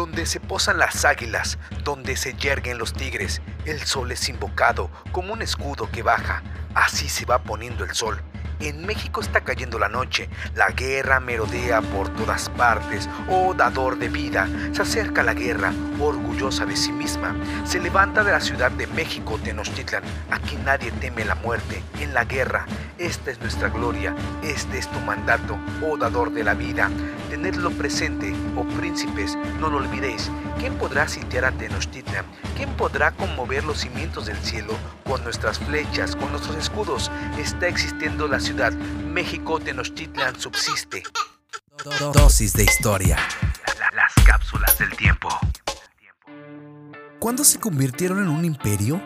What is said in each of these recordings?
donde se posan las águilas, donde se yerguen los tigres. El sol es invocado como un escudo que baja. Así se va poniendo el sol. En México está cayendo la noche, la guerra merodea por todas partes, oh dador de vida, se acerca la guerra, orgullosa de sí misma, se levanta de la ciudad de México, Tenochtitlan, aquí nadie teme la muerte, en la guerra, esta es nuestra gloria, este es tu mandato, oh dador de la vida, tenedlo presente, oh príncipes, no lo olvidéis, ¿quién podrá sitiar a Tenochtitlan? ¿Quién podrá conmover los cimientos del cielo? Con nuestras flechas, con nuestros escudos, está existiendo la ciudad. México Tenochtitlan subsiste. Dosis de historia. Las cápsulas del tiempo. ¿Cuándo se convirtieron en un imperio?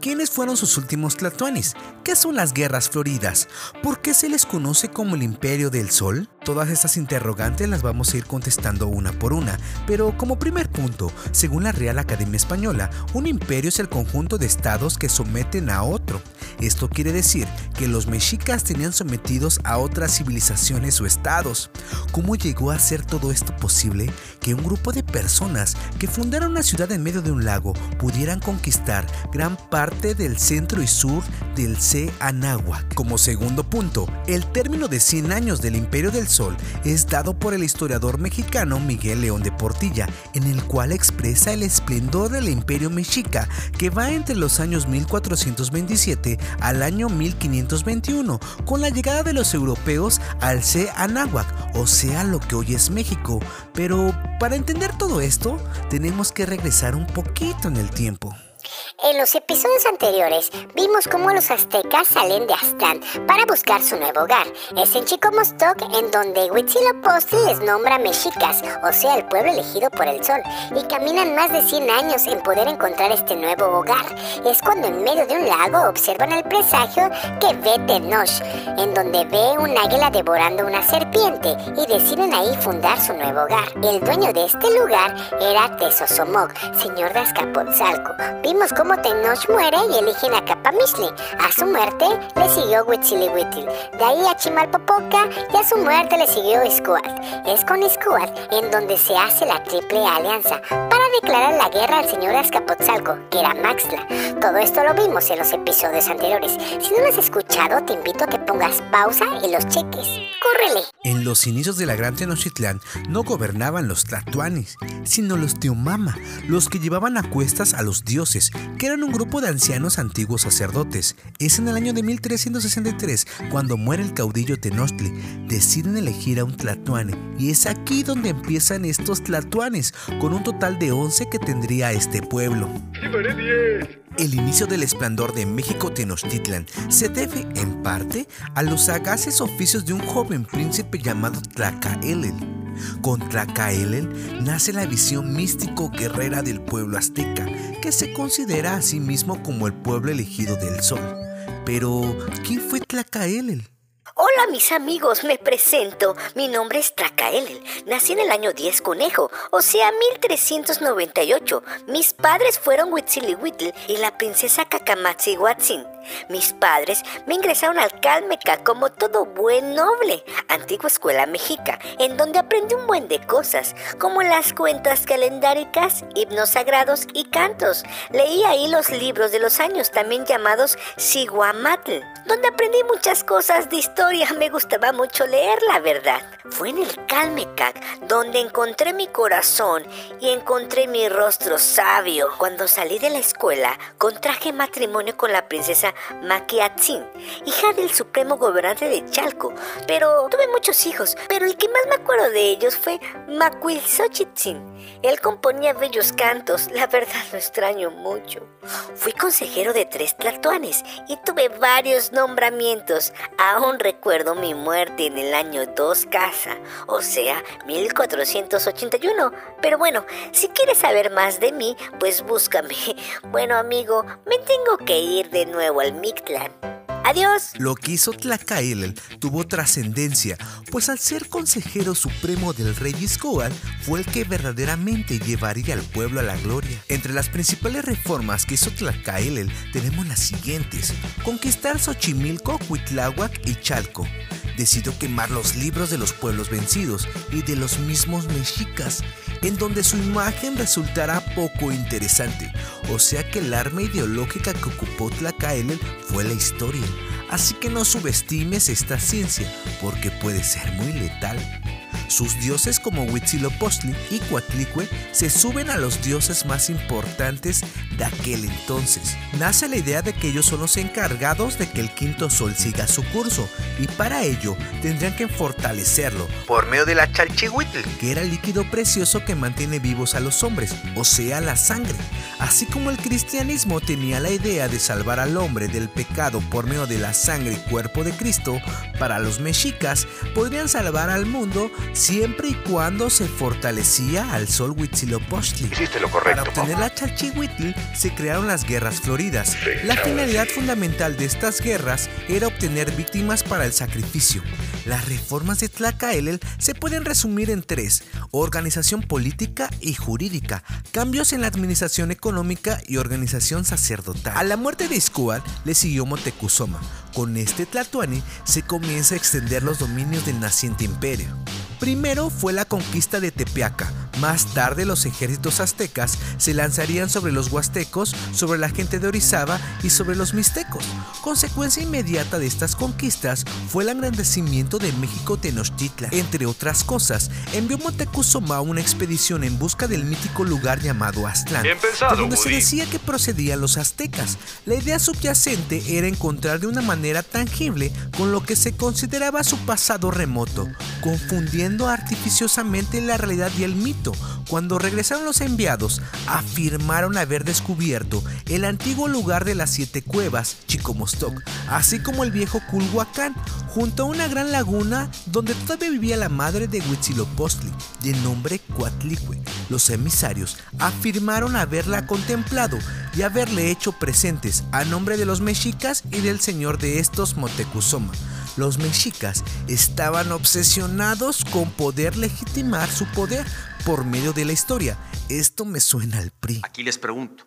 ¿Quiénes fueron sus últimos tlatoanis? ¿Qué son las guerras floridas? ¿Por qué se les conoce como el imperio del sol? Todas estas interrogantes las vamos a ir contestando una por una, pero como primer punto, según la Real Academia Española, un imperio es el conjunto de estados que someten a otro. Esto quiere decir que los mexicas tenían sometidos a otras civilizaciones o estados. ¿Cómo llegó a ser todo esto posible? Que un grupo de personas que fundaron una ciudad en medio de un lago pudieran conquistar gran parte del centro y sur del C. Anáhuac. Como segundo punto, el término de 100 años del imperio del Sol es dado por el historiador mexicano Miguel León de Portilla, en el cual expresa el esplendor del imperio mexica que va entre los años 1427 al año 1521, con la llegada de los europeos al C. Anáhuac, o sea, lo que hoy es México. Pero para entender todo esto, tenemos que regresar un poquito en el tiempo. En los episodios anteriores vimos cómo los aztecas salen de Aztlán para buscar su nuevo hogar. Es en Chicomostoc en donde Huitzilopochtli les nombra mexicas, o sea, el pueblo elegido por el sol, y caminan más de 100 años en poder encontrar este nuevo hogar. Es cuando en medio de un lago observan el presagio que ve Tenoch, en donde ve un águila devorando una serpiente y deciden ahí fundar su nuevo hogar. El dueño de este lugar era Tezosomoc, señor de Azcapotzalco. Vimos cómo Tenoch muere y eligen a Capamisli. A su muerte le siguió Huitzilihuitl. De ahí a Chimalpopoca y a su muerte le siguió Iscuat. Es con Iscuat en donde se hace la triple alianza para declarar la guerra al señor Azcapotzalco, que era Maxla. Todo esto lo vimos en los episodios anteriores. Si no lo has escuchado, te invito a que pongas pausa y los cheques. ¡Córrele! En los inicios de la Gran Tenochtitlán no gobernaban los Tlatuanis, sino los Teomama, los que llevaban a cuestas a los dioses, que eran un grupo de ancianos antiguos sacerdotes. Es en el año de 1363 cuando muere el caudillo Tenochtli. Deciden elegir a un Tlatuane y es aquí donde empiezan estos Tlatuanes, con un total de 11 que tendría este pueblo. El inicio del esplendor de México Tenochtitlan se debe, en parte, a los sagaces oficios de un joven príncipe llamado Tlacaelel. Con Tlacaelel nace la visión místico-guerrera del pueblo azteca, que se considera a sí mismo como el pueblo elegido del sol. Pero, ¿quién fue Tlacaelel? Hola mis amigos, me presento. Mi nombre es Tlacaelel. Nací en el año 10 conejo, o sea 1398. Mis padres fueron Huitzilihuitl y la princesa Cacamatziguatzin. Mis padres me ingresaron al Calmeca como todo buen noble, antigua escuela mexica, en donde aprendí un buen de cosas, como las cuentas calendáricas, himnos sagrados y cantos. Leí ahí los libros de los años, también llamados Siguamatl, donde aprendí muchas cosas de historia. Me gustaba mucho leer, la verdad. Fue en el Calmecac donde encontré mi corazón y encontré mi rostro sabio. Cuando salí de la escuela, contraje matrimonio con la princesa Maquiatzin, hija del supremo gobernante de Chalco. Pero tuve muchos hijos, pero el que más me acuerdo de ellos fue Macuilxochitzin. Él componía bellos cantos, la verdad lo extraño mucho. Fui consejero de tres tlatoanes y tuve varios nombramientos. Aún recuerdo mi muerte en el año 2 casa, o sea, 1481. Pero bueno, si quieres saber más de mí, pues búscame. Bueno, amigo, me tengo que ir de nuevo Adiós. Lo que hizo Tlacaelel tuvo trascendencia, pues al ser consejero supremo del rey Iscoal, fue el que verdaderamente llevaría al pueblo a la gloria. Entre las principales reformas que hizo Tlacaelel tenemos las siguientes: conquistar Xochimilco, Huitláhuac y Chalco decidió quemar los libros de los pueblos vencidos y de los mismos mexicas, en donde su imagen resultará poco interesante. O sea que el arma ideológica que ocupó Tlacaelel fue la historia. Así que no subestimes esta ciencia, porque puede ser muy letal. Sus dioses como Huitzilopochtli y Coatlicue se suben a los dioses más importantes de aquel entonces. Nace la idea de que ellos son los encargados de que el quinto sol siga su curso y para ello tendrían que fortalecerlo por medio de la chalchihuitl, que era el líquido precioso que mantiene vivos a los hombres, o sea, la sangre. Así como el cristianismo tenía la idea de salvar al hombre del pecado por medio de la sangre y cuerpo de Cristo, para los mexicas podrían salvar al mundo siempre y cuando se fortalecía al sol Huitzilopochtli. Hiciste lo correcto. Para obtener la Chalchihuitl se crearon las guerras floridas. La finalidad fundamental de estas guerras era obtener víctimas para el sacrificio. Las reformas de Tlacaelel se pueden resumir en tres: organización política y jurídica, cambios en la administración económica y organización sacerdotal. A la muerte de Iscual le siguió Motecuzoma. Con este Tlatuani se comienza a extender los dominios del naciente imperio. Primero fue la conquista de Tepeaca, más tarde los ejércitos aztecas se lanzarían sobre los huastecos, sobre la gente de Orizaba y sobre los mixtecos. Consecuencia inmediata de estas conquistas fue el engrandecimiento de México Tenochtitlan. Entre otras cosas, envió Moctezuma una expedición en busca del mítico lugar llamado Aztlán, pensado, de donde se decía que procedían los aztecas. La idea subyacente era encontrar de una manera tangible con lo que se consideraba su pasado remoto, confundiendo artificiosamente la realidad y el mito. Cuando regresaron los enviados, afirmaron haber descubierto el antiguo lugar de las siete cuevas, Chicomostoc, así como el viejo Culhuacán, junto a una gran laguna donde todavía vivía la madre de Huitzilopochtli, de nombre Coatlicue. Los emisarios afirmaron haberla contemplado y haberle hecho presentes a nombre de los mexicas y del señor de estos Motecuzoma. Los mexicas estaban obsesionados con poder legitimar su poder por medio de la historia. Esto me suena al PRI. Aquí les pregunto,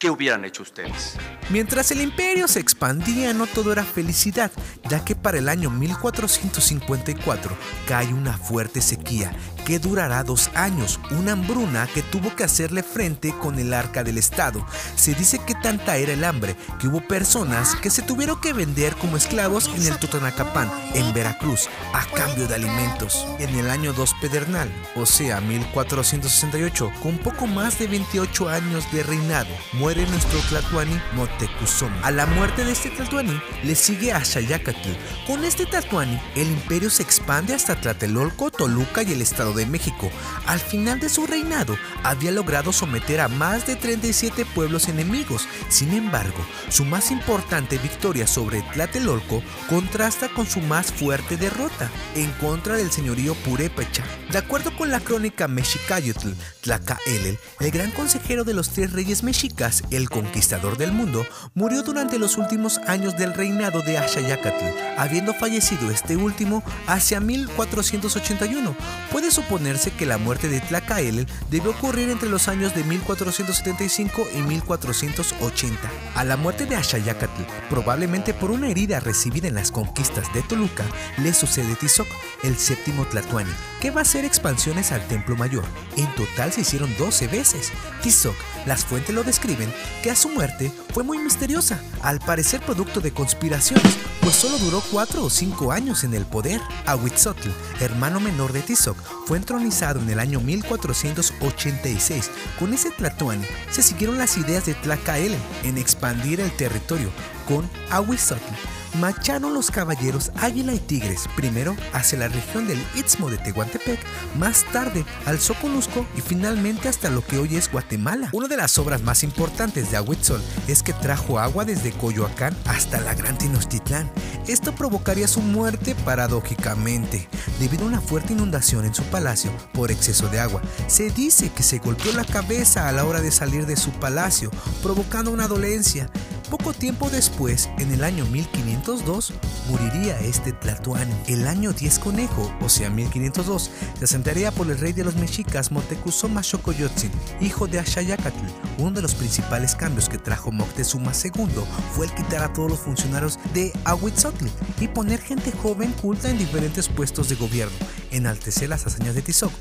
¿qué hubieran hecho ustedes? Mientras el imperio se expandía, no todo era felicidad, ya que para el año 1454 cae una fuerte sequía que durará dos años, una hambruna que tuvo que hacerle frente con el arca del Estado. Se dice que tanta era el hambre que hubo personas que se tuvieron que vender como esclavos en el Totonacapán, en Veracruz, a cambio de alimentos. En el año 2 Pedernal, o sea, 1468, con poco más de 28 años de reinado, muere nuestro Tlatuani Motecuzoma. A la muerte de este Tlatuani le sigue a Xayacatl. Con este Tlatuani, el imperio se expande hasta Tlatelolco, Toluca y el Estado de México. Al final de su reinado, había logrado someter a más de 37 pueblos enemigos. Sin embargo, su más importante victoria sobre Tlatelolco contrasta con su más fuerte derrota en contra del señorío Purépecha. De acuerdo con la crónica Mexicayotl, Tlacaelel, el gran consejero de los tres reyes mexicas, el conquistador del mundo, murió durante los últimos años del reinado de Axayacatl, habiendo fallecido este último hacia 1481. Puede suponerse que la muerte de Tlacaelel debió ocurrir entre los años de 1475 y 1480. A la muerte de Axayacatl, probablemente por una herida recibida en las conquistas de Toluca, le sucede Tizoc, el séptimo Tlatuani, que va a hacer expansiones al Templo Mayor. En total se hicieron 12 veces. Tizoc, las fuentes lo describen que a su muerte fue muy misteriosa, al parecer producto de conspiraciones, pues solo duró 4 o 5 años en el poder. Ahuitzotl, hermano menor de Tizoc, fue entronizado en el año 1486. Con ese Tlatuani se siguieron las ideas de Tlacaelel en expandir el territorio con Ahuizotl marcharon los caballeros Águila y Tigres, primero hacia la región del Istmo de Tehuantepec, más tarde al Soconusco y finalmente hasta lo que hoy es Guatemala. Una de las obras más importantes de Ahuitzol es que trajo agua desde Coyoacán hasta la Gran Tenochtitlán. Esto provocaría su muerte paradójicamente, debido a una fuerte inundación en su palacio por exceso de agua. Se dice que se golpeó la cabeza a la hora de salir de su palacio, provocando una dolencia. Poco tiempo después, en el año 1502, moriría este Tlatoani. El año 10 Conejo, o sea 1502, se asentaría por el rey de los mexicas Motecuzoma Xocoyotzin, hijo de Ashayacatl. Uno de los principales cambios que trajo Moctezuma II fue el quitar a todos los funcionarios de Ahuitzotl y poner gente joven culta en diferentes puestos de gobierno, enaltecer las hazañas de Tizoc,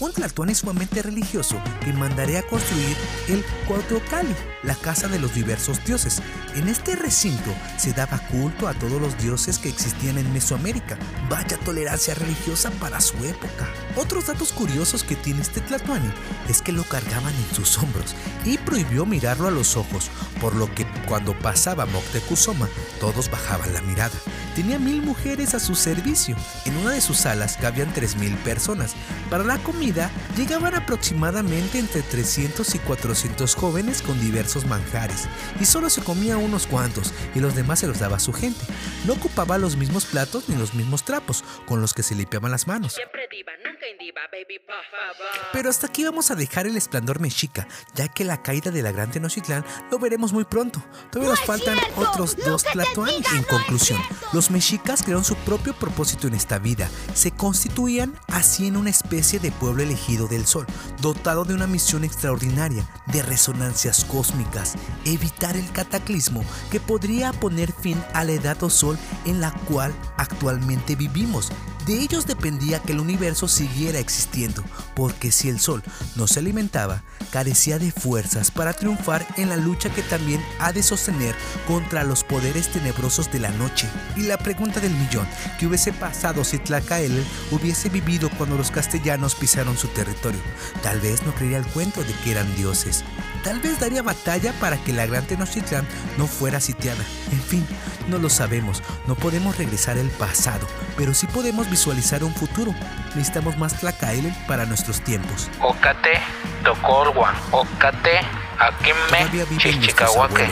un Tlatoani sumamente religioso que mandaría a construir el Cuauhtémoc, la casa de los diversos dioses. En este recinto se daba culto a todos los dioses que existían en Mesoamérica. Vaya tolerancia religiosa para su época. Otros datos curiosos que tiene este Tlatoani es que lo cargaban en sus hombros y prohibió mirarlo a los ojos, por lo que cuando pasaba Moctezuma todos bajaban la mirada. Tenía mil mujeres a su servicio. En una de sus salas cabían tres mil personas. Para la comida llegaban aproximadamente entre 300 y 400 jóvenes con diversos manjares y solo se comía unos cuantos y los demás se los daba su gente. No ocupaba los mismos platos ni los mismos trapos con los que se limpiaban las manos. Siempre diva, nunca indiva, baby, por favor. Pero hasta aquí vamos a dejar el esplendor mexica, ya que la caída de la Gran Tenochtitlán lo veremos muy pronto. Todavía nos faltan otros dos Tlatoanis. En conclusión, los mexicas crearon su propio propósito en esta vida. Se constituían así en una especie de pueblo elegido del sol, dotado de una misión extraordinaria de resonancias cósmicas, evitar el cataclismo que podría poner fin a la edad o sol en la cual actualmente vivimos. De ellos dependía que el universo siguiera existiendo, porque si el Sol no se alimentaba, carecía de fuerzas para triunfar en la lucha que también ha de sostener contra los poderes tenebrosos de la noche. Y la pregunta del millón, ¿qué hubiese pasado si Tlacael hubiese vivido cuando los castellanos pisaron su territorio? Tal vez no creería el cuento de que eran dioses. Tal vez daría batalla para que la gran Tenochtitlán no fuera sitiada. En fin, no lo sabemos, no podemos regresar al pasado, pero sí podemos visualizar un futuro. Necesitamos más Tlacaelen para nuestros tiempos. Ocate, Tocorwan, Ocate, Aquime, Chichicahuaque,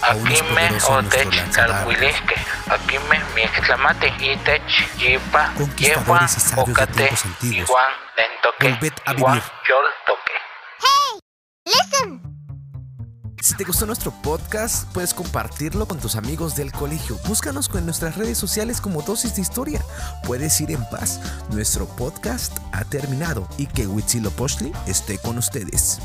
Aquime, Otech. Calhuilisque, Aquime, Mixtlamate, Itech, Yipa, Yehuan, Ocate, a Iwan, vivir. Yoltoque. Si te gustó nuestro podcast, puedes compartirlo con tus amigos del colegio. Búscanos en nuestras redes sociales como Dosis de Historia. Puedes ir en paz. Nuestro podcast ha terminado y que Huitzilopochtli esté con ustedes.